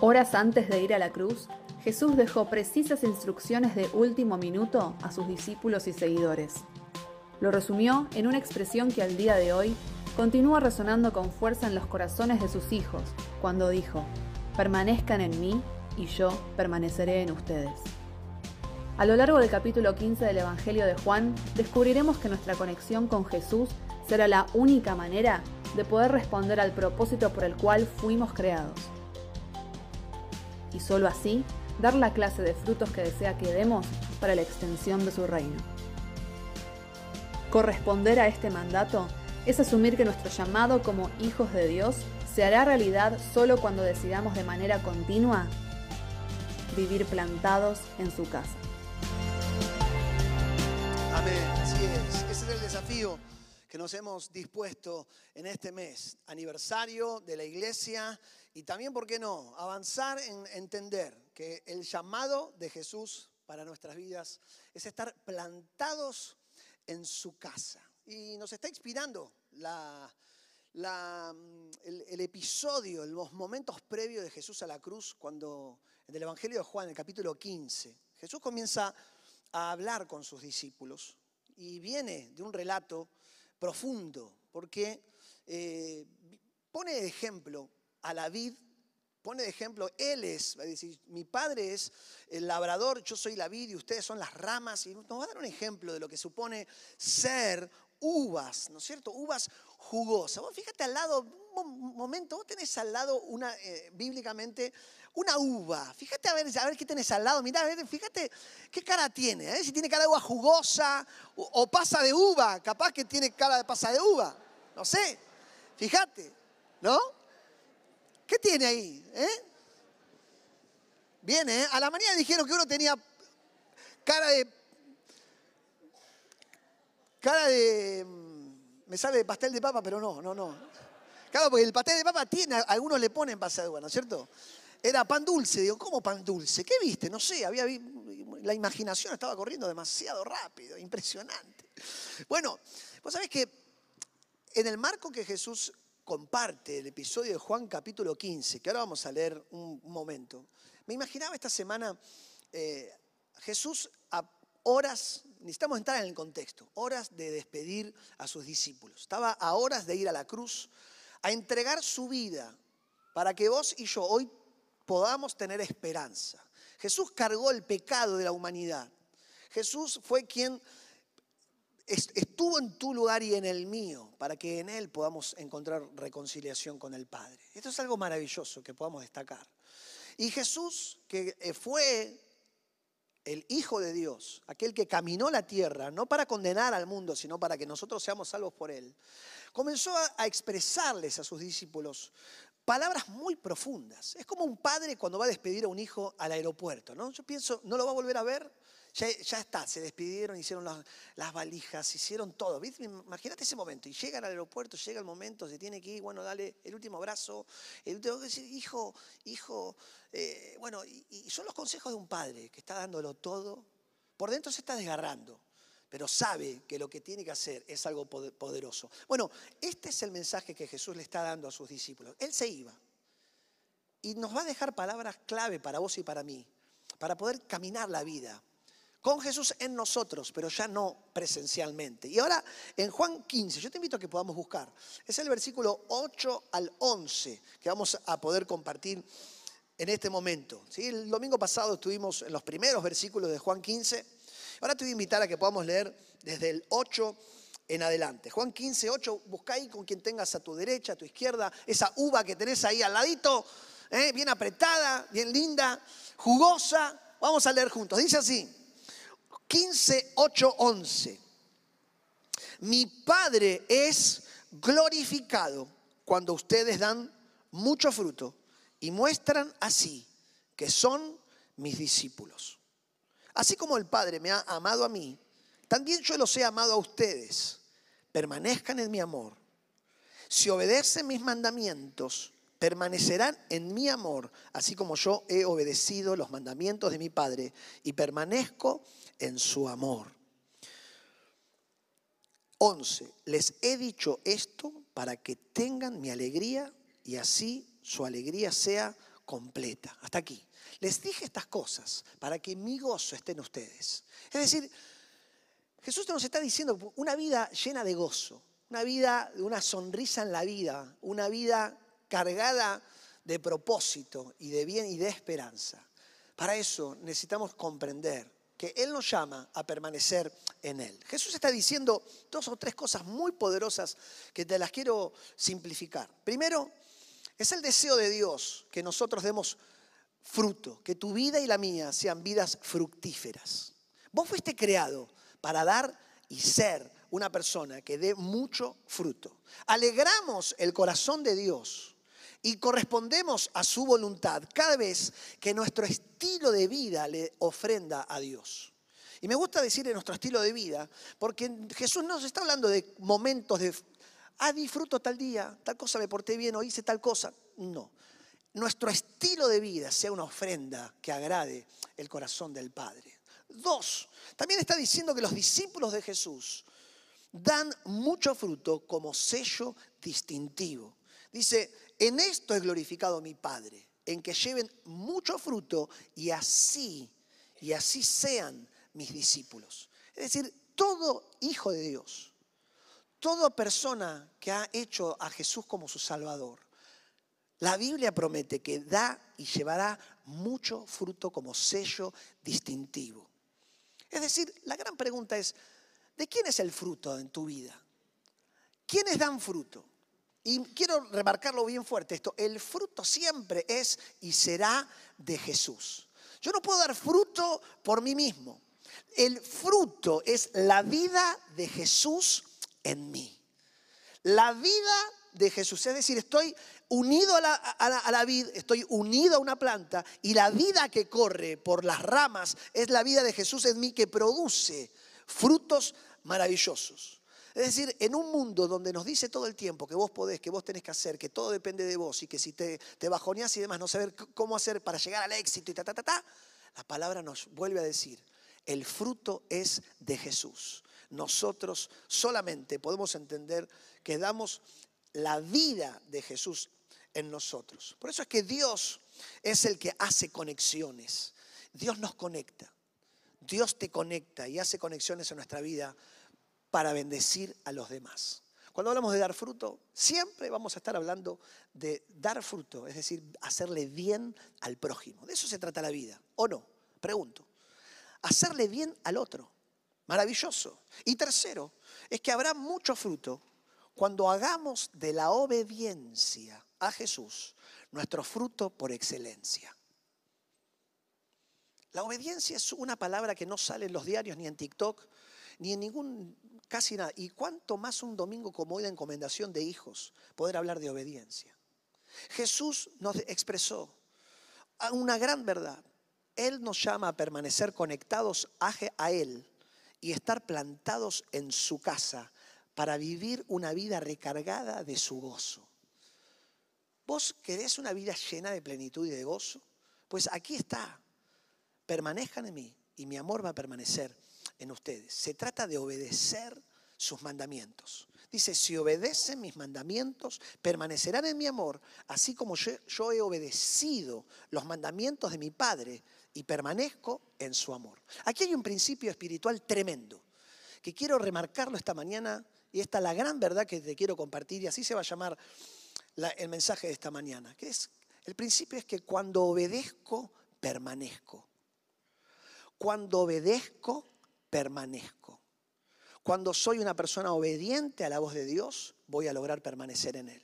Horas antes de ir a la cruz, Jesús dejó precisas instrucciones de último minuto a sus discípulos y seguidores. Lo resumió en una expresión que al día de hoy continúa resonando con fuerza en los corazones de sus hijos, cuando dijo, permanezcan en mí y yo permaneceré en ustedes. A lo largo del capítulo 15 del Evangelio de Juan, descubriremos que nuestra conexión con Jesús será la única manera de poder responder al propósito por el cual fuimos creados. Y solo así, dar la clase de frutos que desea que demos para la extensión de su reino. Corresponder a este mandato es asumir que nuestro llamado como hijos de Dios se hará realidad solo cuando decidamos de manera continua vivir plantados en su casa. Amén, así es. Ese es el desafío que nos hemos dispuesto en este mes, aniversario de la iglesia y también, ¿por qué no?, avanzar en entender que el llamado de Jesús para nuestras vidas es estar plantados en su casa. Y nos está inspirando el, el, episodio, los momentos previos de Jesús a la cruz, cuando en el Evangelio de Juan, el capítulo 15, Jesús comienza a hablar con sus discípulos y viene de un relato profundo, porque eh, pone de ejemplo a la vid, pone de ejemplo, él es, va a decir, mi padre es el labrador, yo soy la vid y ustedes son las ramas, y nos va a dar un ejemplo de lo que supone ser uvas, ¿no es cierto? Uvas jugosas. Vos fíjate al lado, un momento, vos tenés al lado una, eh, bíblicamente, una uva. Fíjate a ver, a ver qué tenés al lado. Mirá, fíjate qué cara tiene. ¿eh? Si tiene cara de uva jugosa o, pasa de uva. Capaz que tiene cara de pasa de uva. No sé. Fíjate, ¿no? ¿Qué tiene ahí? ¿Eh? Viene, ¿eh? A la mañana dijeron que uno tenía cara de... Cara de... Me sale de pastel de papa, pero no, no, no. Claro, porque el pastel de papa tiene, algunos le ponen pasa de uva, ¿no es cierto? Era pan dulce, digo, ¿cómo pan dulce? ¿Qué viste? No sé, había la imaginación estaba corriendo demasiado rápido, impresionante. Bueno, vos sabés que en el marco que Jesús comparte el episodio de Juan capítulo 15, que ahora vamos a leer un, momento, me imaginaba esta semana eh, Jesús a horas, necesitamos entrar en el contexto, horas de despedir a sus discípulos. Estaba a horas de ir a la cruz, a entregar su vida para que vos y yo hoy podamos tener esperanza. Jesús cargó el pecado de la humanidad. Jesús fue quien estuvo en tu lugar y en el mío para que en Él podamos encontrar reconciliación con el Padre. Esto es algo maravilloso que podamos destacar. Y Jesús, que eh, fue el Hijo de Dios, aquel que caminó la tierra, no para condenar al mundo, sino para que nosotros seamos salvos por Él, comenzó a expresarles a sus discípulos palabras muy profundas. Es como un padre cuando va a despedir a un hijo al aeropuerto, ¿no? Yo pienso, ¿no lo va a volver a ver? Ya, está, se despidieron, hicieron las, valijas, hicieron todo. Imagínate ese momento. Y llegan al aeropuerto, llega el momento, se tiene que ir, bueno, dale el último abrazo. El último, hijo, hijo, eh, bueno, y, y son los consejos de un padre que está dándolo todo. Por dentro se está desgarrando pero sabe que lo que tiene que hacer es algo poderoso. Bueno, este es el mensaje que Jesús le está dando a sus discípulos. Él se iba y nos va a dejar palabras clave para vos y para mí, para poder caminar la vida con Jesús en nosotros, pero ya no presencialmente. Y ahora en Juan 15, yo te invito a que podamos buscar, es el versículo 8 al 11 que vamos a poder compartir en este momento. ¿sí? El domingo pasado estuvimos en los primeros versículos de Juan 15 Ahora te voy a invitar a que podamos leer desde el 8 en adelante. Juan 15, 8, busca ahí con quien tengas a tu derecha, a tu izquierda, esa uva que tenés ahí al ladito, ¿eh? bien apretada, bien linda, jugosa. Vamos a leer juntos. Dice así, 15, 8, 11. Mi Padre es glorificado cuando ustedes dan mucho fruto y muestran así que son mis discípulos. Así como el Padre me ha amado a mí, también yo los he amado a ustedes. Permanezcan en mi amor. Si obedecen mis mandamientos, permanecerán en mi amor, así como yo he obedecido los mandamientos de mi Padre y permanezco en su amor. 11. Les he dicho esto para que tengan mi alegría y así su alegría sea completa. Hasta aquí. Les dije estas cosas para que mi gozo esté en ustedes. Es decir, Jesús nos está diciendo una vida llena de gozo, una vida, una sonrisa en la vida, una vida cargada de propósito y de bien y de esperanza. Para eso necesitamos comprender que Él nos llama a permanecer en Él. Jesús está diciendo dos o tres cosas muy poderosas que te las quiero simplificar. Primero, es el deseo de Dios que nosotros demos fruto, que tu vida y la mía sean vidas fructíferas. Vos fuiste creado para dar y ser una persona que dé mucho fruto. Alegramos el corazón de Dios y correspondemos a su voluntad cada vez que nuestro estilo de vida le ofrenda a Dios. Y me gusta decir en nuestro estilo de vida, porque Jesús no nos está hablando de momentos de, ah, disfruto tal día, tal cosa me porté bien o hice tal cosa. No. Nuestro estilo de vida sea una ofrenda que agrade el corazón del Padre. Dos, también está diciendo que los discípulos de Jesús dan mucho fruto como sello distintivo. Dice, en esto es glorificado mi Padre, en que lleven mucho fruto y así, y así sean mis discípulos. Es decir, todo hijo de Dios, toda persona que ha hecho a Jesús como su Salvador, la Biblia promete que da y llevará mucho fruto como sello distintivo. Es decir, la gran pregunta es, ¿de quién es el fruto en tu vida? ¿Quiénes dan fruto? Y quiero remarcarlo bien fuerte esto, el fruto siempre es y será de Jesús. Yo no puedo dar fruto por mí mismo. El fruto es la vida de Jesús en mí. La vida de Jesús, es decir, estoy unido a la, a, la, vid, estoy unido a una planta y la vida que corre por las ramas es la vida de Jesús en mí que produce frutos maravillosos. Es decir, en un mundo donde nos dice todo el tiempo que vos podés, que vos tenés que hacer, que todo depende de vos y que si te, te bajoneás y demás, no saber cómo hacer para llegar al éxito y ta, ta, ta, ta, la palabra nos vuelve a decir, el fruto es de Jesús. Nosotros solamente podemos entender que damos la vida de Jesús en nosotros. Por eso es que Dios es el que hace conexiones. Dios nos conecta. Dios te conecta y hace conexiones en nuestra vida para bendecir a los demás. Cuando hablamos de dar fruto, siempre vamos a estar hablando de dar fruto, es decir, hacerle bien al prójimo. De eso se trata la vida, ¿o no? Pregunto. Hacerle bien al otro. Maravilloso. Y tercero, es que habrá mucho fruto cuando hagamos de la obediencia a Jesús nuestro fruto por excelencia. La obediencia es una palabra que no sale en los diarios ni en TikTok, ni en ningún Casi nada. Y cuánto más un domingo como hoy de encomendación de hijos, poder hablar de obediencia. Jesús nos expresó una gran verdad. Él nos llama a permanecer conectados a Él y estar plantados en su casa para vivir una vida recargada de su gozo. ¿Vos querés una vida llena de plenitud y de gozo? Pues aquí está. Permanezcan en mí y mi amor va a permanecer en ustedes. Se trata de obedecer sus mandamientos. Dice, si obedecen mis mandamientos, permanecerán en mi amor, así como yo, he obedecido los mandamientos de mi Padre y permanezco en su amor. Aquí hay un principio espiritual tremendo, que quiero remarcarlo esta mañana, y esta es la gran verdad que te quiero compartir, y así se va a llamar el mensaje de esta mañana, que es, el principio es que cuando obedezco, permanezco. Cuando obedezco, permanezco. Cuando soy una persona obediente a la voz de Dios, voy a lograr permanecer en Él.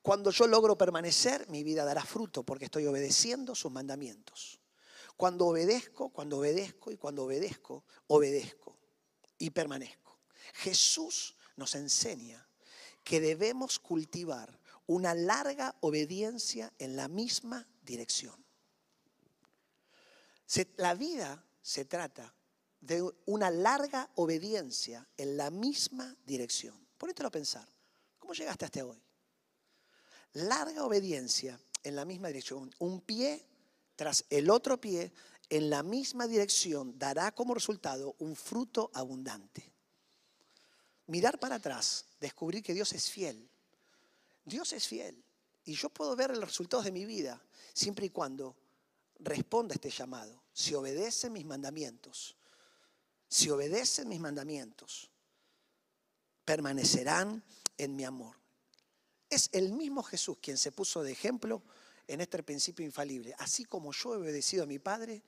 Cuando yo logro permanecer, mi vida dará fruto porque estoy obedeciendo sus mandamientos. Cuando obedezco, cuando obedezco y cuando obedezco, obedezco y permanezco. Jesús nos enseña que debemos cultivar una larga obediencia en la misma dirección. La vida se trata de una larga obediencia en la misma dirección. Ponételo a pensar. ¿Cómo llegaste hasta hoy? Larga obediencia en la misma dirección. Un pie tras el otro pie en la misma dirección dará como resultado un fruto abundante. Mirar para atrás, descubrir que Dios es fiel. Dios es fiel y yo puedo ver los resultados de mi vida siempre y cuando responda a este llamado. Si obedecen mis mandamientos, si obedecen mis mandamientos, permanecerán en mi amor. Es el mismo Jesús quien se puso de ejemplo en este principio infalible, así como yo he obedecido a mi Padre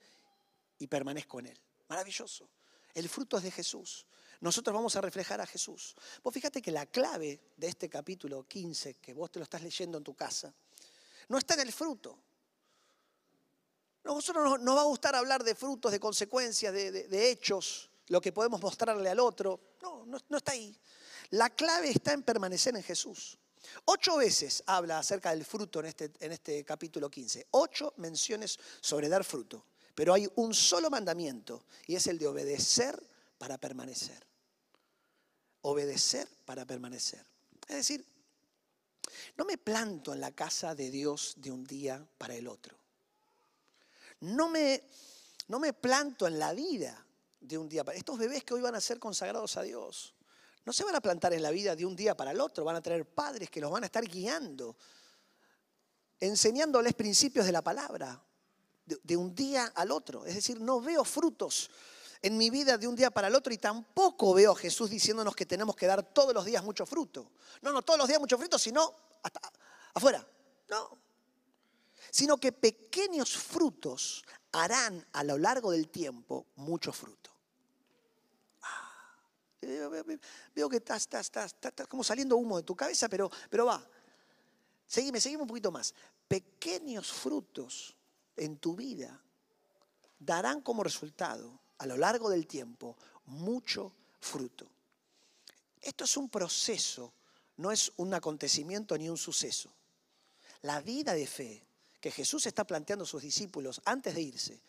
y permanezco en Él. Maravilloso. El fruto es de Jesús. Nosotros vamos a reflejar a Jesús. Vos fíjate que la clave de este capítulo 15, que vos te lo estás leyendo en tu casa, no está en el fruto. Nosotros nos va a gustar hablar de frutos, de consecuencias, de, hechos, lo que podemos mostrarle al otro. No, no, no está ahí. La clave está en permanecer en Jesús. Ocho veces habla acerca del fruto en este, en este capítulo 15. Ocho menciones sobre dar fruto. Pero hay un solo mandamiento y es el de obedecer para permanecer. Obedecer para permanecer. Es decir, no me planto en la casa de Dios de un día para el otro. No me, no me planto en la vida de un día para Estos bebés que hoy van a ser consagrados a Dios, no se van a plantar en la vida de un día para el otro, van a tener padres que los van a estar guiando, enseñándoles principios de la palabra, de, un día al otro. Es decir, no veo frutos en mi vida de un día para el otro y tampoco veo a Jesús diciéndonos que tenemos que dar todos los días mucho fruto. No, no todos los días mucho fruto, sino hasta afuera. No. Sino que pequeños frutos harán a lo largo del tiempo mucho fruto. Ah, veo, que estás, estás, como saliendo humo de tu cabeza, pero, pero va. Seguime, seguime un poquito más. Pequeños frutos en tu vida darán como resultado a lo largo del tiempo mucho fruto. Esto es un proceso, no es un acontecimiento ni un suceso. La vida de fe que Jesús está planteando a sus discípulos antes de irse,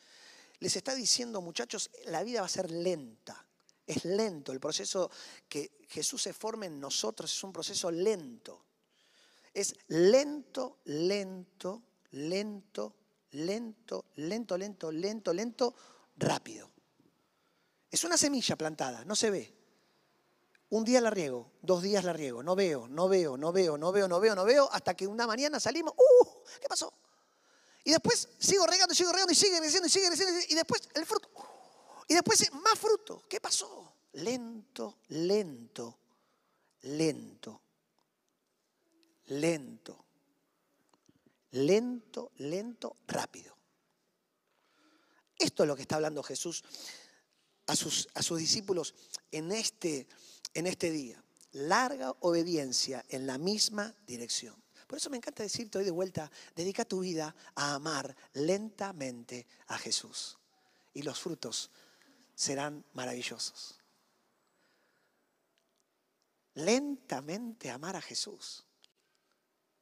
les está diciendo, muchachos, la vida va a ser lenta. Es lento. El proceso que Jesús se forme en nosotros es un proceso lento. Es lento, lento, lento, lento, lento, lento, lento, lento, rápido. Es una semilla plantada, no se ve. Un día la riego, dos días la riego, no veo, no veo, no veo, no veo, no veo, no veo, hasta que una mañana salimos, ¡uh! ¿Qué pasó? Y después sigo regando, sigo regando y sigue creciendo y sigue creciendo y después el fruto. Y después más fruto. ¿Qué pasó? Lento, lento, lento, lento lento, lento, rápido. Esto es lo que está hablando Jesús a sus, a sus discípulos en este, en este día. Larga obediencia en la misma dirección. Por eso me encanta decirte hoy de vuelta, dedica tu vida a amar lentamente a Jesús. Y los frutos serán maravillosos. Lentamente amar a Jesús.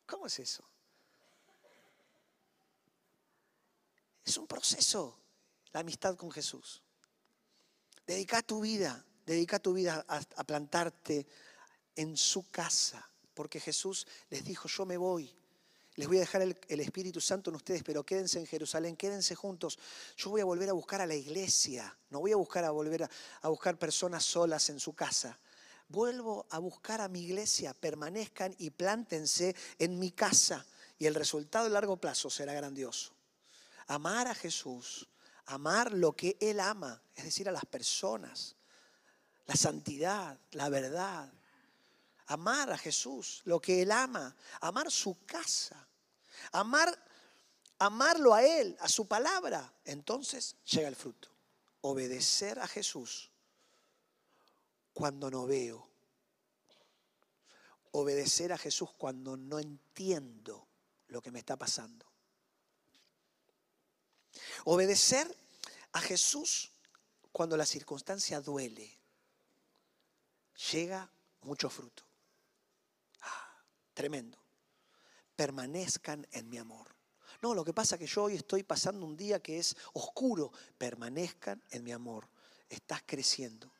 ¿Cómo es eso? Es un proceso la amistad con Jesús. Dedica tu vida, dedica tu vida a, plantarte en su casa, porque Jesús les dijo, yo me voy, les voy a dejar el, Espíritu Santo en ustedes, pero quédense en Jerusalén, quédense juntos. Yo voy a volver a buscar a la iglesia, no voy a buscar a volver a, a, buscar personas solas en su casa. Vuelvo a buscar a mi iglesia, permanezcan y plántense en mi casa y el resultado a largo plazo será grandioso amar a Jesús, amar lo que Él ama, es decir, a las personas, la santidad, la verdad. Amar a Jesús, lo que Él ama, amar su casa, amar, amarlo a Él, a su palabra. Entonces llega el fruto. Obedecer a Jesús cuando no veo. Obedecer a Jesús cuando no entiendo lo que me está pasando. Obedecer a Jesús cuando la circunstancia duele. Llega mucho fruto. Tremendo. Permanezcan en mi amor. No, lo que pasa es que yo hoy estoy pasando un día que es oscuro. Permanezcan en mi amor. Estás creciendo.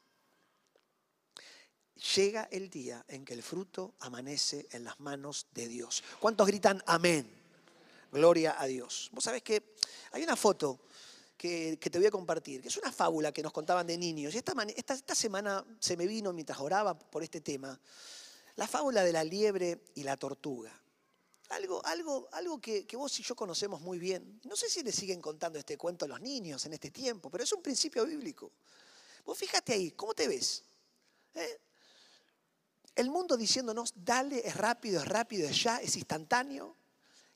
Llega el día en que el fruto amanece en las manos de Dios. ¿Cuántos gritan amén? Gloria a Dios. Vos sabés que hay una foto que, te voy a compartir, que es una fábula que nos contaban de niños. Y esta, esta, semana se me vino mientras oraba por este tema, la fábula de la liebre y la tortuga. algo, algo, algo que, vos y yo conocemos muy bien. No sé si le siguen contando este cuento a los niños en este tiempo, pero es un principio bíblico. Vos fíjate ahí, ¿cómo te ves? ¿Eh? El mundo diciéndonos, dale, es rápido, es rápido, es ya, es instantáneo.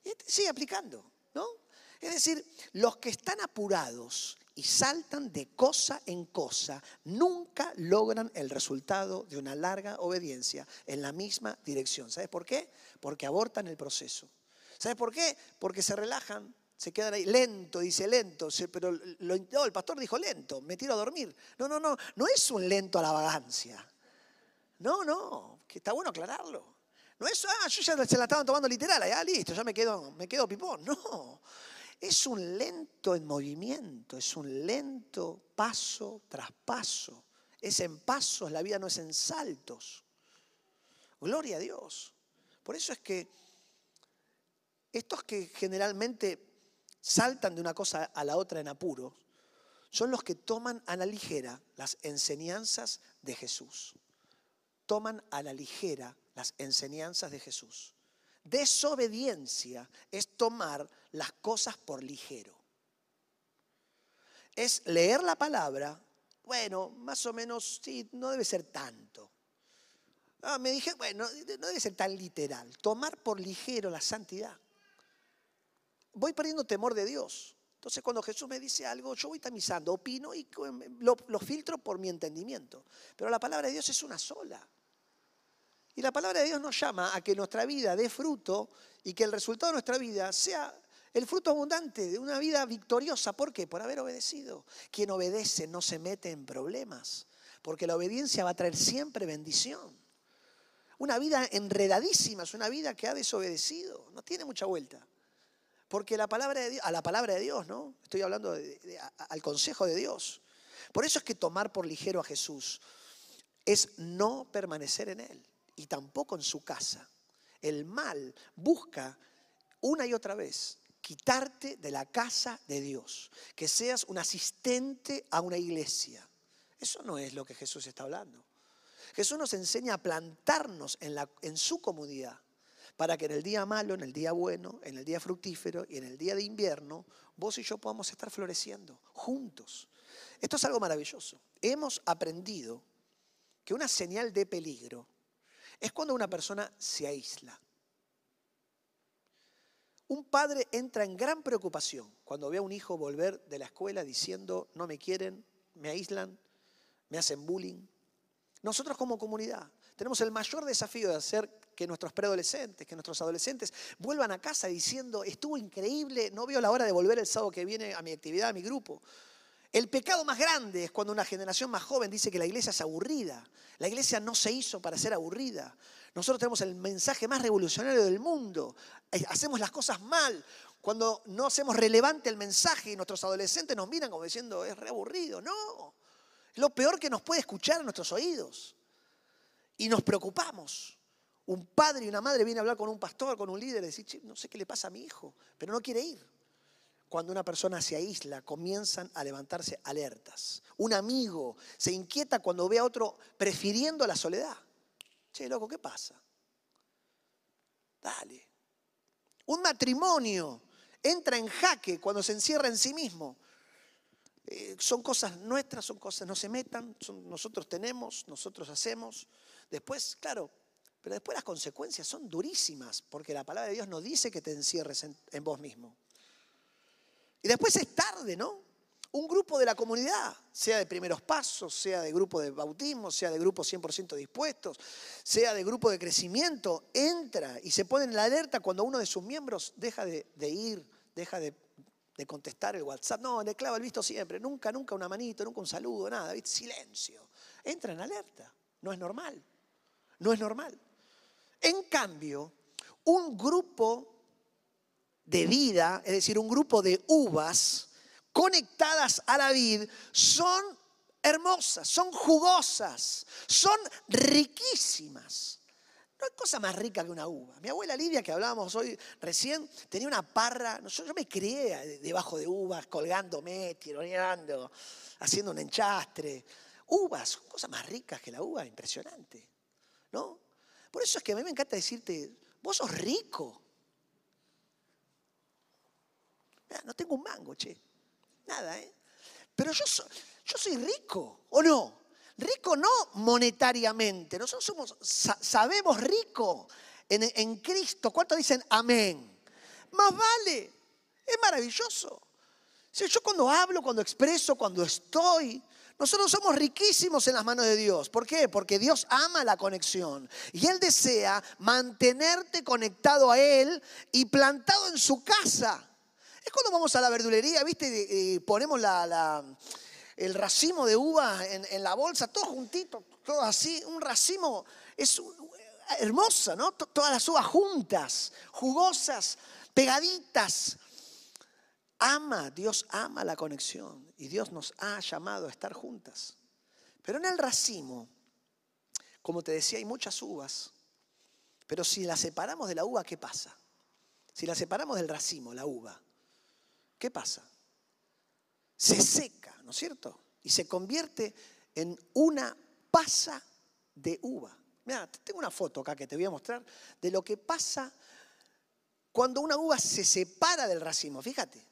Y este sigue aplicando, ¿no? Es decir, los que están apurados y saltan de cosa en cosa, nunca logran el resultado de una larga obediencia en la misma dirección. ¿Sabes por qué? Porque abortan el proceso. ¿Sabes por qué? Porque se relajan, se quedan ahí, lento, dice lento, pero el pastor dijo lento, me tiro a dormir. No, no, no, no es un lento a la vagancia. No, no, que está bueno aclararlo. No es, ah, yo ya se la estaban tomando literal, ya listo, ya me quedo, me quedo pipón. No, es un lento en movimiento, es un lento paso tras paso. Es en pasos, la vida no es en saltos. Gloria a Dios. Por eso es que estos que generalmente saltan de una cosa a la otra en apuro, son los que toman a la ligera las enseñanzas de Jesús. Toman a la ligera las enseñanzas de Jesús. Desobediencia es tomar las cosas por ligero. Es leer la palabra, bueno, más o menos, sí, no debe ser tanto. Ah, me dije, bueno, no debe ser tan literal. Tomar por ligero la santidad. Voy perdiendo temor de Dios. Entonces cuando Jesús me dice algo, yo voy tamizando, opino y lo, lo filtro por mi entendimiento. Pero la palabra de Dios es una sola. Y la palabra de Dios nos llama a que nuestra vida dé fruto y que el resultado de nuestra vida sea el fruto abundante de una vida victoriosa. ¿Por qué? Por haber obedecido. Quien obedece no se mete en problemas, porque la obediencia va a traer siempre bendición. Una vida enredadísima es una vida que ha desobedecido, no tiene mucha vuelta. Porque a la palabra de Dios, ¿no? Estoy hablando al consejo de Dios. Por eso es que tomar por ligero a Jesús es no permanecer en Él y tampoco en su casa. El mal busca una y otra vez quitarte de la casa de Dios, que seas un asistente a una iglesia. Eso no es lo que Jesús está hablando. Jesús nos enseña a plantarnos en, su comunidad para que en el día malo, en el día bueno, en el día fructífero y en el día de invierno, vos y yo podamos estar floreciendo juntos. Esto es algo maravilloso. Hemos aprendido que una señal de peligro es cuando una persona se aísla. Un padre entra en gran preocupación cuando ve a un hijo volver de la escuela diciendo, no me quieren, me aíslan, me hacen bullying. Nosotros como comunidad tenemos el mayor desafío de hacer que nuestros preadolescentes, que nuestros adolescentes vuelvan a casa diciendo, estuvo increíble, no veo la hora de volver el sábado que viene a mi actividad, a mi grupo. El pecado más grande es cuando una generación más joven dice que la iglesia es aburrida. La iglesia no se hizo para ser aburrida. Nosotros tenemos el mensaje más revolucionario del mundo. Eh, hacemos las cosas mal. Cuando no hacemos relevante el mensaje y nuestros adolescentes nos miran como diciendo, es re aburrido. No, es lo peor que nos puede escuchar en nuestros oídos. Y nos preocupamos. Un padre y una madre vienen a hablar con un pastor, con un líder, y decir, no sé qué le pasa a mi hijo, pero no quiere ir cuando una persona se aísla, comienzan a levantarse alertas. Un amigo se inquieta cuando ve a otro prefiriendo la soledad. Che, loco, ¿qué pasa? Dale. Un matrimonio entra en jaque cuando se encierra en sí mismo. Eh, son cosas nuestras, son cosas, no se metan, nosotros tenemos, nosotros hacemos. Después, claro, pero después las consecuencias son durísimas, porque la palabra de Dios no dice que te encierres en vos mismo. Y después es tarde, ¿no? Un grupo de la comunidad, sea de primeros pasos, sea de grupo de bautismo, sea de grupo 100% dispuestos, sea de grupo de crecimiento, entra y se pone en la alerta cuando uno de sus miembros deja de, ir, deja de, contestar el WhatsApp. No, le clava el visto siempre, nunca, nunca una manito, nunca un saludo, nada, silencio. Entra en alerta, no es normal, no es normal. En cambio, un grupo de vida, es decir, un grupo de uvas conectadas a la vid, son hermosas, son jugosas, son riquísimas. No hay cosa más rica que una uva. Mi abuela Lidia, que hablábamos hoy recién, tenía una parra. Yo, me crié debajo de uvas, colgándome, tironeando, haciendo un enchastre. Uvas, cosas más ricas que la uva, impresionante. ¿No? Por eso es que a mí me encanta decirte, vos sos rico. No tengo un mango, che. Nada, ¿eh? Pero yo, soy rico, ¿o no? Rico no monetariamente. Nosotros somos, sabemos rico en, en Cristo. ¿Cuántos dicen amén? Más vale. Es maravilloso. Si yo cuando hablo, cuando expreso, cuando estoy, nosotros somos riquísimos en las manos de Dios. ¿Por qué? Porque Dios ama la conexión. Y Él desea mantenerte conectado a Él y plantado en su casa. Es cuando vamos a la verdulería, ¿viste? Y ponemos el racimo de uva en, la bolsa, todo juntito, todo así. Un racimo es hermosa, ¿no? Todas las uvas juntas, jugosas, pegaditas. Ama, Dios ama la conexión y Dios nos ha llamado a estar juntas. Pero en el racimo, como te decía, hay muchas uvas. Pero si la separamos de la uva, ¿qué pasa? Si la separamos del racimo, la uva, ¿qué pasa? Se seca, ¿no es cierto? Y se convierte en una pasa de uva. Mira, tengo una foto acá que te voy a mostrar de lo que pasa cuando una uva se separa del racimo. Fíjate.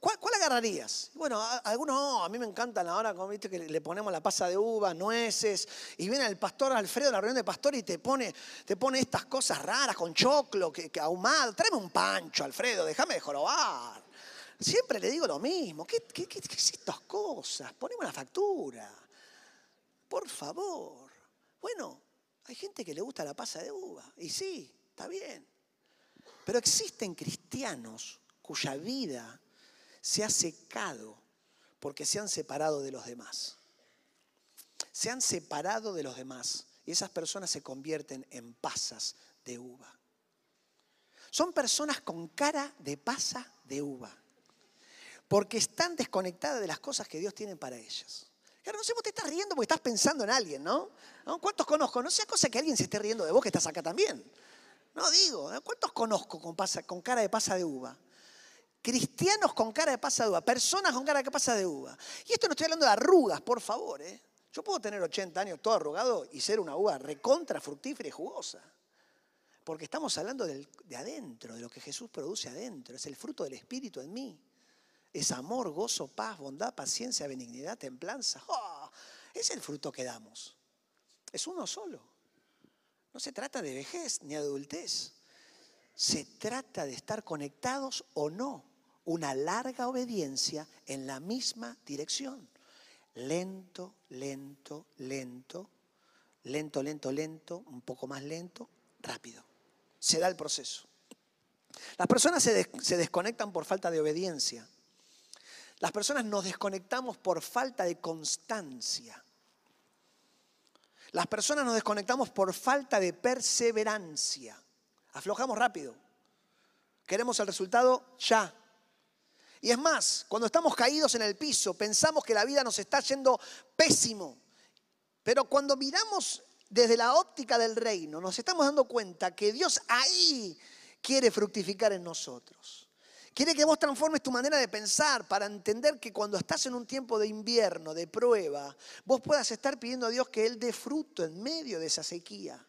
¿Cuál, agarrarías? Bueno, algunos, no, a mí me encantan ahora, como viste, que le ponemos la pasa de uva, nueces, y viene el pastor Alfredo a la reunión de pastor y te pone, te pone estas cosas raras con choclo, que, ahumado. Tráeme un pancho, Alfredo, déjame de jorobar. Siempre le digo lo mismo. ¿Qué, qué, qué, qué es estas cosas? Poneme una factura. Por favor. Bueno, hay gente que le gusta la pasa de uva. Y sí, está bien. Pero existen cristianos cuya vida se ha secado porque se han separado de los demás. Se han separado de los demás y esas personas se convierten en pasas de uva. Son personas con cara de pasa de uva porque están desconectadas de las cosas que Dios tiene para ellas. Claro, no sé, vos te estás riendo porque estás pensando en alguien, ¿no? ¿Cuántos conozco? No sea cosa que alguien se esté riendo de vos que estás acá también. No digo, ¿cuántos conozco con, con cara de pasa de uva? Cristianos con cara de pasa de uva, personas con cara de pasa de uva. Y esto no estoy hablando de arrugas, por favor. ¿eh? Yo puedo tener 80 años todo arrugado y ser una uva recontra, fructífera y jugosa. Porque estamos hablando de adentro, de lo que Jesús produce adentro. Es el fruto del Espíritu en mí. Es amor, gozo, paz, bondad, paciencia, benignidad, templanza. ¡Oh! Es el fruto que damos. Es uno solo. No se trata de vejez ni adultez. Se trata de estar conectados o no. Una larga obediencia en la misma dirección. Lento, lento, lento, lento, lento, lento, un poco más lento, rápido. Se da el proceso. Las personas se, se desconectan por falta de obediencia. Las personas nos desconectamos por falta de constancia. Las personas nos desconectamos por falta de perseverancia. Aflojamos rápido. Queremos el resultado ya. Y es más, cuando estamos caídos en el piso, pensamos que la vida nos está yendo pésimo. Pero cuando miramos desde la óptica del reino, nos estamos dando cuenta que Dios ahí quiere fructificar en nosotros. Quiere que vos transformes tu manera de pensar para entender que cuando estás en un tiempo de invierno, de prueba, vos puedas estar pidiendo a Dios que Él dé fruto en medio de esa sequía.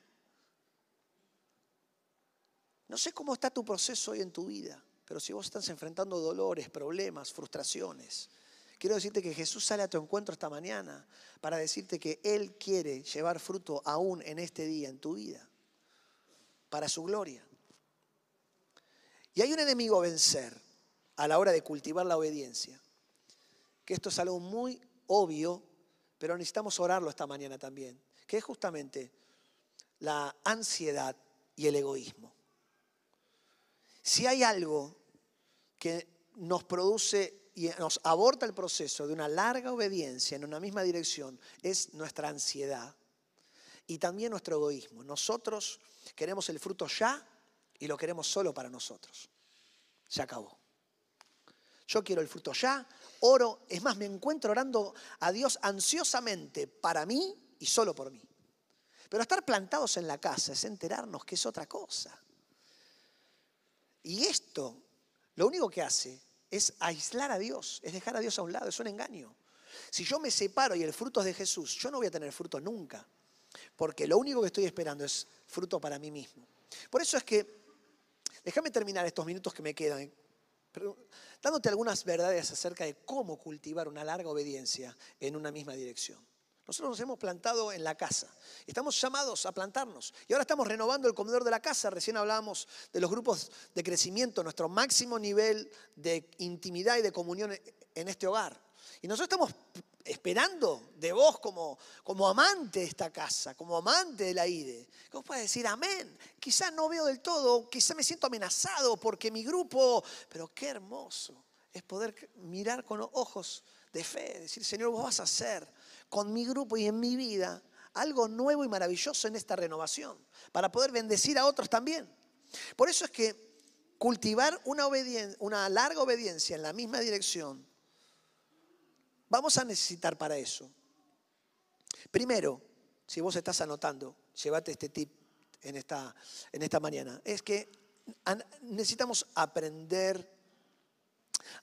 No sé cómo está tu proceso hoy en tu vida, pero si vos estás enfrentando dolores, problemas, frustraciones, quiero decirte que Jesús sale a tu encuentro esta mañana para decirte que Él quiere llevar fruto aún en este día, en tu vida, para su gloria. Y hay un enemigo a vencer a la hora de cultivar la obediencia. Que esto es algo muy obvio, pero necesitamos orarlo esta mañana también. Que es justamente la ansiedad y el egoísmo. Si hay algo que nos produce y nos aborta el proceso de una larga obediencia en una misma dirección, es nuestra ansiedad y también nuestro egoísmo. Nosotros queremos el fruto ya y lo queremos solo para nosotros. Se acabó. Yo quiero el fruto ya, oro, es más, me encuentro orando a Dios ansiosamente para mí y solo por mí. Pero estar plantados en la casa es enterarnos que es otra cosa. Y esto lo único que hace es aislar a Dios, es dejar a Dios a un lado, es un engaño. Si yo me separo y el fruto es de Jesús, yo no voy a tener fruto nunca, porque lo único que estoy esperando es fruto para mí mismo. Por eso es que, déjame terminar estos minutos que me quedan, dándote algunas verdades acerca de cómo cultivar una larga obediencia en una misma dirección. Nosotros nos hemos plantado en la casa. Estamos llamados a plantarnos. Y ahora estamos renovando el comedor de la casa. Recién hablábamos de los grupos de crecimiento, nuestro máximo nivel de intimidad y de comunión en este hogar. Y nosotros estamos esperando de vos como, como amante de esta casa, como amante de la IDE. Que vos puedas decir amén. Quizás no veo del todo, quizás me siento amenazado porque mi grupo, pero qué hermoso es poder mirar con ojos de fe, decir, Señor, vos vas a hacer con mi grupo y en mi vida algo nuevo y maravilloso en esta renovación, para poder bendecir a otros también. Por eso es que cultivar una, una larga obediencia en la misma dirección, vamos a necesitar para eso. Primero, si vos estás anotando, llévate este tip en esta, mañana, es que necesitamos aprender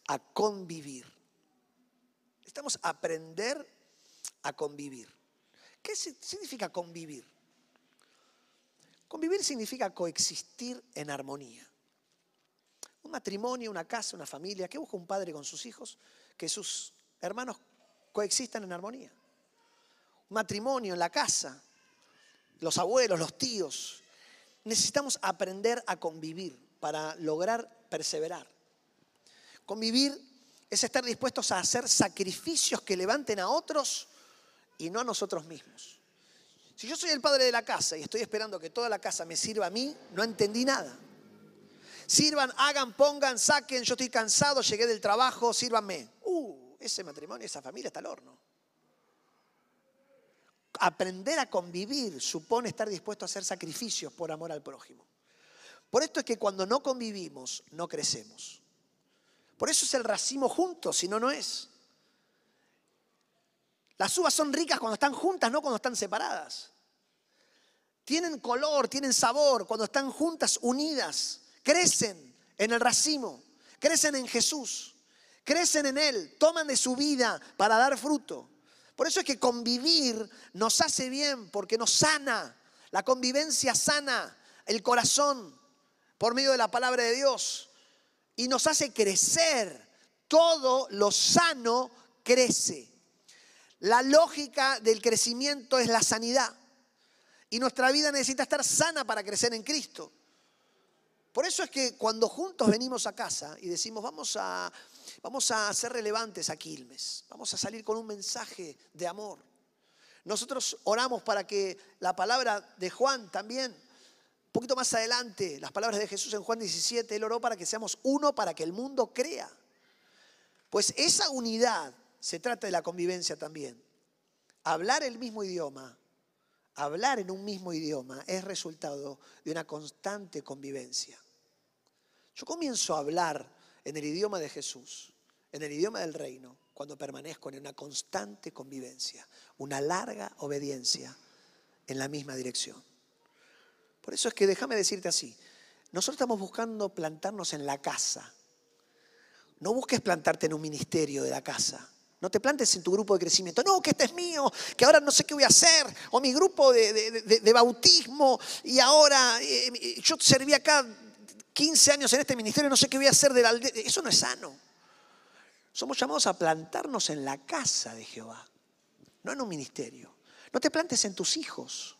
a convivir. Necesitamos aprender a convivir. ¿Qué significa convivir? Convivir significa coexistir en armonía. Un matrimonio, una casa, una familia, ¿qué busca un padre con sus hijos? Que sus hermanos coexistan en armonía. Un matrimonio en la casa, los abuelos, los tíos. Necesitamos aprender a convivir para lograr perseverar. Convivir es estar dispuestos a hacer sacrificios que levanten a otros y no a nosotros mismos. Si yo soy el padre de la casa y estoy esperando que toda la casa me sirva a mí, no entendí nada. Sirvan, hagan, pongan, saquen, yo estoy cansado, llegué del trabajo, sírvanme. Uh, ese matrimonio, esa familia está al horno. Aprender a convivir supone estar dispuesto a hacer sacrificios por amor al prójimo. Por esto es que cuando no convivimos, no crecemos. Por eso es el racimo juntos, si no, no es. Las uvas son ricas cuando están juntas, no cuando están separadas. Tienen color, tienen sabor cuando están juntas, unidas. Crecen en el racimo, crecen en Jesús, crecen en Él, toman de su vida para dar fruto. Por eso es que convivir nos hace bien, porque nos sana. La convivencia sana el corazón por medio de la palabra de Dios y nos hace crecer. Todo lo sano crece. La lógica del crecimiento es la sanidad. Y nuestra vida necesita estar sana para crecer en Cristo. Por eso es que cuando juntos venimos a casa y decimos, vamos a, vamos a ser relevantes a Quilmes, vamos a salir con un mensaje de amor. Nosotros oramos para que la palabra de Juan también, un poquito más adelante, las palabras de Jesús en Juan 17, él oró para que seamos uno para que el mundo crea. Pues esa unidad se trata de la convivencia también. Hablar el mismo idioma, hablar en un mismo idioma es resultado de una constante convivencia. Yo comienzo a hablar en el idioma de Jesús, en el idioma del reino, cuando permanezco en una constante convivencia, una larga obediencia en la misma dirección. Por eso es que déjame decirte así, nosotros estamos buscando plantarnos en la casa. No busques plantarte en un ministerio de la casa. No te plantes en tu grupo de crecimiento. No, que este es mío, que ahora no sé qué voy a hacer. O mi grupo de, bautismo y ahora eh, yo serví acá 15 años en este ministerio, no sé qué voy a hacer de la aldea. Eso no es sano. Somos llamados a plantarnos en la casa de Jehová, no en un ministerio. No te plantes en tus hijos.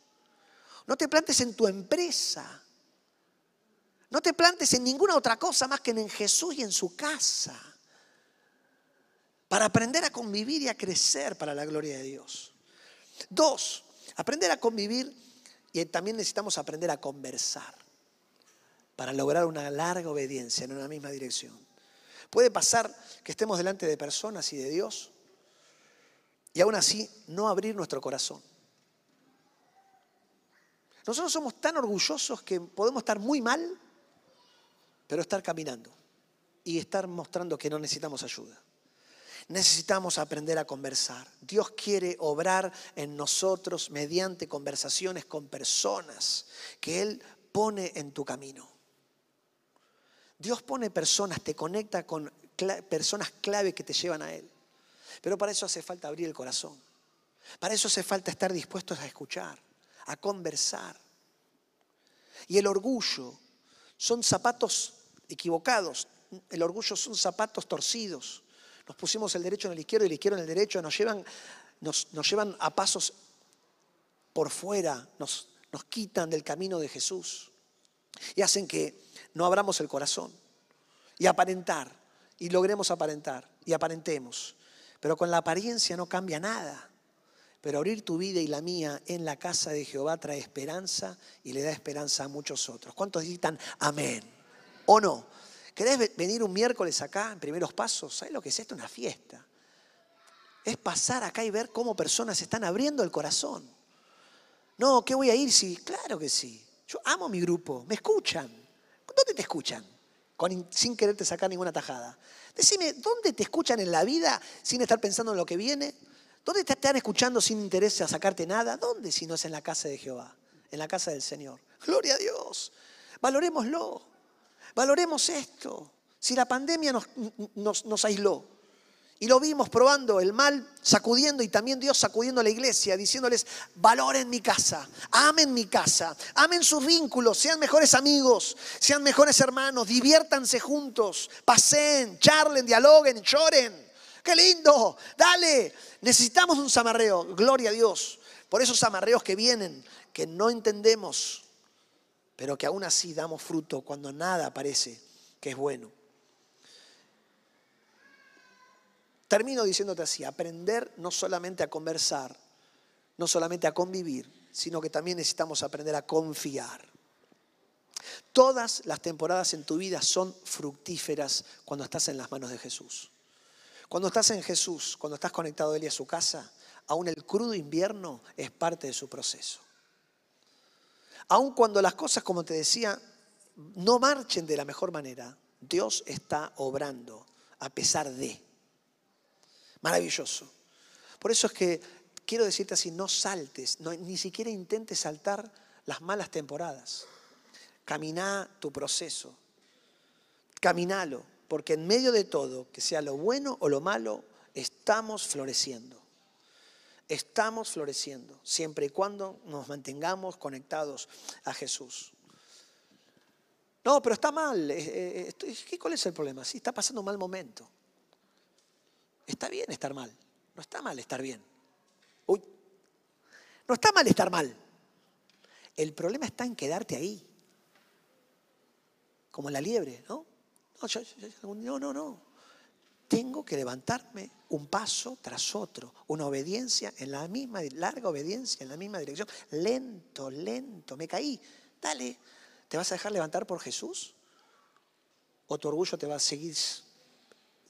No te plantes en tu empresa. No te plantes en ninguna otra cosa más que en Jesús y en su casa para aprender a convivir y a crecer para la gloria de Dios. Dos, aprender a convivir y también necesitamos aprender a conversar para lograr una larga obediencia en una misma dirección. Puede pasar que estemos delante de personas y de Dios y aún así no abrir nuestro corazón. Nosotros somos tan orgullosos que podemos estar muy mal, pero estar caminando y estar mostrando que no necesitamos ayuda. Necesitamos aprender a conversar. Dios quiere obrar en nosotros mediante conversaciones con personas que Él pone en tu camino. Dios pone personas, te conecta con personas clave que te llevan a Él. Pero para eso hace falta abrir el corazón. Para eso hace falta estar dispuestos a escuchar, a conversar. Y el orgullo son zapatos equivocados. El orgullo son zapatos torcidos. Nos pusimos el derecho en el izquierdo y el izquierdo en el derecho. Nos llevan, nos, llevan a pasos por fuera. Nos, nos quitan del camino de Jesús. Y hacen que no abramos el corazón. Y aparentar. Y logremos aparentar. Y aparentemos. Pero con la apariencia no cambia nada. Pero abrir tu vida y la mía en la casa de Jehová trae esperanza y le da esperanza a muchos otros. ¿Cuántos dicen amén? ¿O no? ¿Querés venir un miércoles acá en primeros pasos? ¿Sabes lo que es esto? Una fiesta. Es pasar acá y ver cómo personas están abriendo el corazón. No, ¿qué voy a ir? Sí, claro que sí. Yo amo mi grupo, me escuchan. ¿Dónde te escuchan? sin quererte sacar ninguna tajada. Decime, ¿dónde te escuchan en la vida sin estar pensando en lo que viene? ¿Dónde te están escuchando sin interés a sacarte nada? ¿Dónde si no es en la casa de Jehová? En la casa del Señor. Gloria a Dios. Valorémoslo. Valoremos esto. Si la pandemia nos, nos aisló, y lo vimos probando el mal, sacudiendo y también Dios sacudiendo a la iglesia, diciéndoles, valoren mi casa, amen mi casa, amen sus vínculos, sean mejores amigos, sean mejores hermanos, diviértanse juntos, pasen, charlen, dialoguen, lloren. ¡Qué lindo! Dale, necesitamos un zamarreo, gloria a Dios, por esos zamarreos que vienen, que no entendemos, pero que aún así damos fruto cuando nada parece que es bueno. Termino diciéndote así, aprender no solamente a conversar, no solamente a convivir, sino que también necesitamos aprender a confiar. Todas las temporadas en tu vida son fructíferas cuando estás en las manos de Jesús. Cuando estás en Jesús, cuando estás conectado a Él y a su casa, aún el crudo invierno es parte de su proceso. Aun cuando las cosas, como te decía, no marchen de la mejor manera, Dios está obrando a pesar de. Maravilloso. Por eso es que quiero decirte así, no saltes, ni siquiera intentes saltar las malas temporadas. Camina tu proceso. Caminalo, porque en medio de todo, que sea lo bueno o lo malo, estamos floreciendo. Estamos floreciendo, siempre y cuando nos mantengamos conectados a Jesús. No, pero está mal. Eh, eh, ¿Cuál es el problema? Sí, está pasando un mal momento. Está bien estar mal. No está mal estar bien. Uy. No está mal estar mal. El problema está en quedarte ahí. Como la liebre, ¿no? No, no, no. Tengo que levantarme un paso tras otro, una obediencia en la misma, larga obediencia en la misma dirección. Lento, lento, me caí. Dale, ¿te vas a dejar levantar por Jesús? ¿O tu orgullo te va a seguir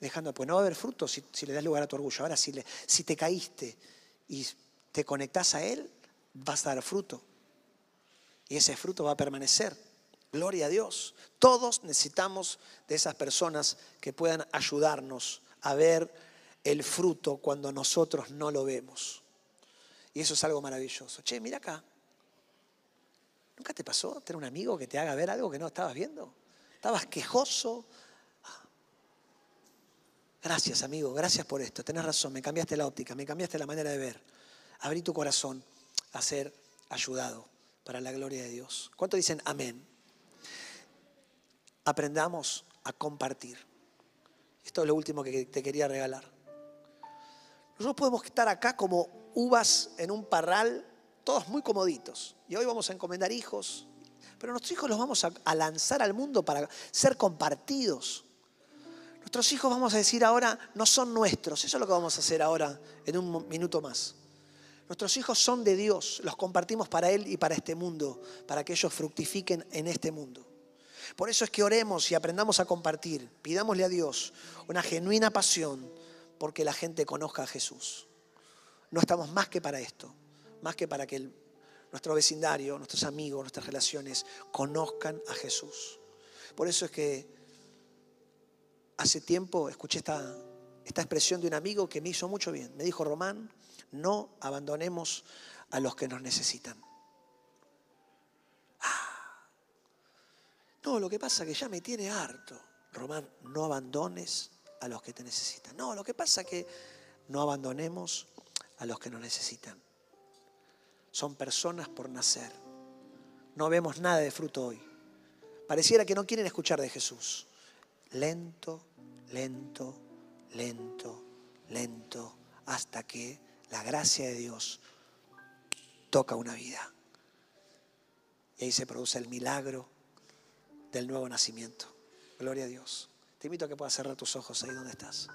dejando, pues no va a haber fruto si, le das lugar a tu orgullo. Ahora, si, si te caíste y te conectas a Él, vas a dar fruto. Y ese fruto va a permanecer. Gloria a Dios. Todos necesitamos de esas personas que puedan ayudarnos a ver el fruto cuando nosotros no lo vemos. Y eso es algo maravilloso. Che, mira acá. ¿Nunca te pasó tener un amigo que te haga ver algo que no estabas viendo? Estabas quejoso, Gracias, amigo, gracias por esto. Tenés razón, me cambiaste la óptica, me cambiaste la manera de ver. Abrí tu corazón a ser ayudado para la gloria de Dios. ¿Cuánto dicen amén? Aprendamos a compartir. Esto es lo último que te quería regalar. Nosotros podemos estar acá como uvas en un parral, todos muy comoditos. Y hoy vamos a encomendar hijos, pero nuestros hijos los vamos a, a lanzar al mundo para ser compartidos. Nuestros hijos, vamos a decir ahora, no son nuestros. Eso es lo que vamos a hacer ahora, en un minuto más. Nuestros hijos son de Dios, los compartimos para Él y para este mundo, para que ellos fructifiquen en este mundo. Por eso es que oremos y aprendamos a compartir, pidámosle a Dios una genuina pasión porque la gente conozca a Jesús. No estamos más que para esto, más que para que nuestro vecindario, nuestros amigos, nuestras relaciones conozcan a Jesús. Por eso es que hace tiempo escuché esta, esta expresión de un amigo que me hizo mucho bien. Me dijo, Román, no abandonemos a los que nos necesitan. No, lo que pasa es que ya me tiene harto. Román, no abandones a los que te necesitan. No, lo que pasa es que no abandonemos a los que nos necesitan. Son personas por nacer. no vemos nada de fruto hoy. Pareciera que no quieren escuchar de Jesús. Lento, lento, lento, lento, hasta que la gracia de Dios toca una vida. Y ahí se produce el milagro del nuevo nacimiento. Gloria a Dios. Te invito a que puedas cerrar tus ojos ahí donde estás.